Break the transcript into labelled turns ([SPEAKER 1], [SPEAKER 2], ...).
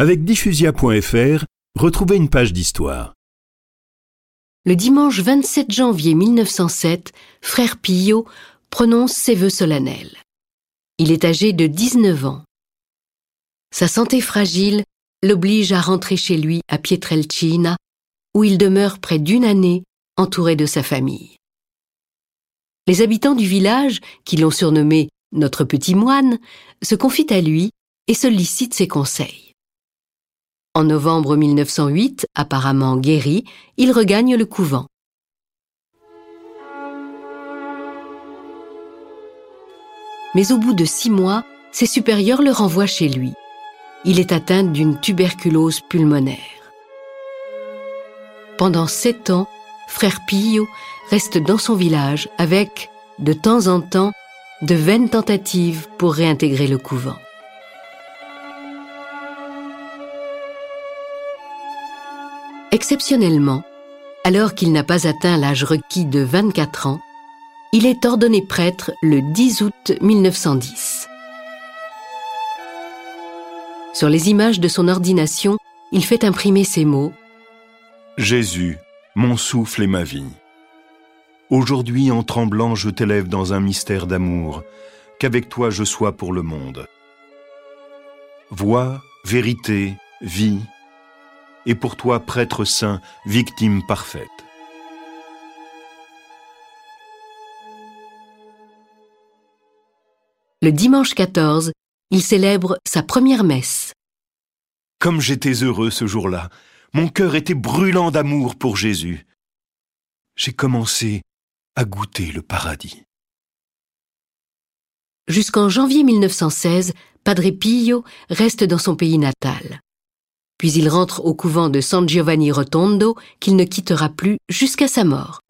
[SPEAKER 1] Avec diffusia.fr, retrouvez une page d'histoire.
[SPEAKER 2] Le dimanche 27 janvier 1907, frère Pillot prononce ses vœux solennels. Il est âgé de 19 ans. Sa santé fragile l'oblige à rentrer chez lui à Pietrelcina, où il demeure près d'une année entouré de sa famille. Les habitants du village, qui l'ont surnommé notre petit moine, se confient à lui et sollicitent ses conseils. En novembre 1908, apparemment guéri, il regagne le couvent. Mais au bout de six mois, ses supérieurs le renvoient chez lui. Il est atteint d'une tuberculose pulmonaire. Pendant sept ans, frère Pillot reste dans son village avec, de temps en temps, de vaines tentatives pour réintégrer le couvent. Exceptionnellement, alors qu'il n'a pas atteint l'âge requis de 24 ans, il est ordonné prêtre le 10 août 1910. Sur les images de son ordination, il fait imprimer ces mots
[SPEAKER 1] Jésus, mon souffle et ma vie. Aujourd'hui, en tremblant, je t'élève dans un mystère d'amour, qu'avec toi je sois pour le monde. Voix, vérité, vie, et pour toi, prêtre saint, victime parfaite.
[SPEAKER 2] Le dimanche 14, il célèbre sa première messe.
[SPEAKER 1] Comme j'étais heureux ce jour-là, mon cœur était brûlant d'amour pour Jésus. J'ai commencé à goûter le paradis.
[SPEAKER 2] Jusqu'en janvier 1916, Padre Pio reste dans son pays natal. Puis il rentre au couvent de San Giovanni Rotondo qu'il ne quittera plus jusqu'à sa mort.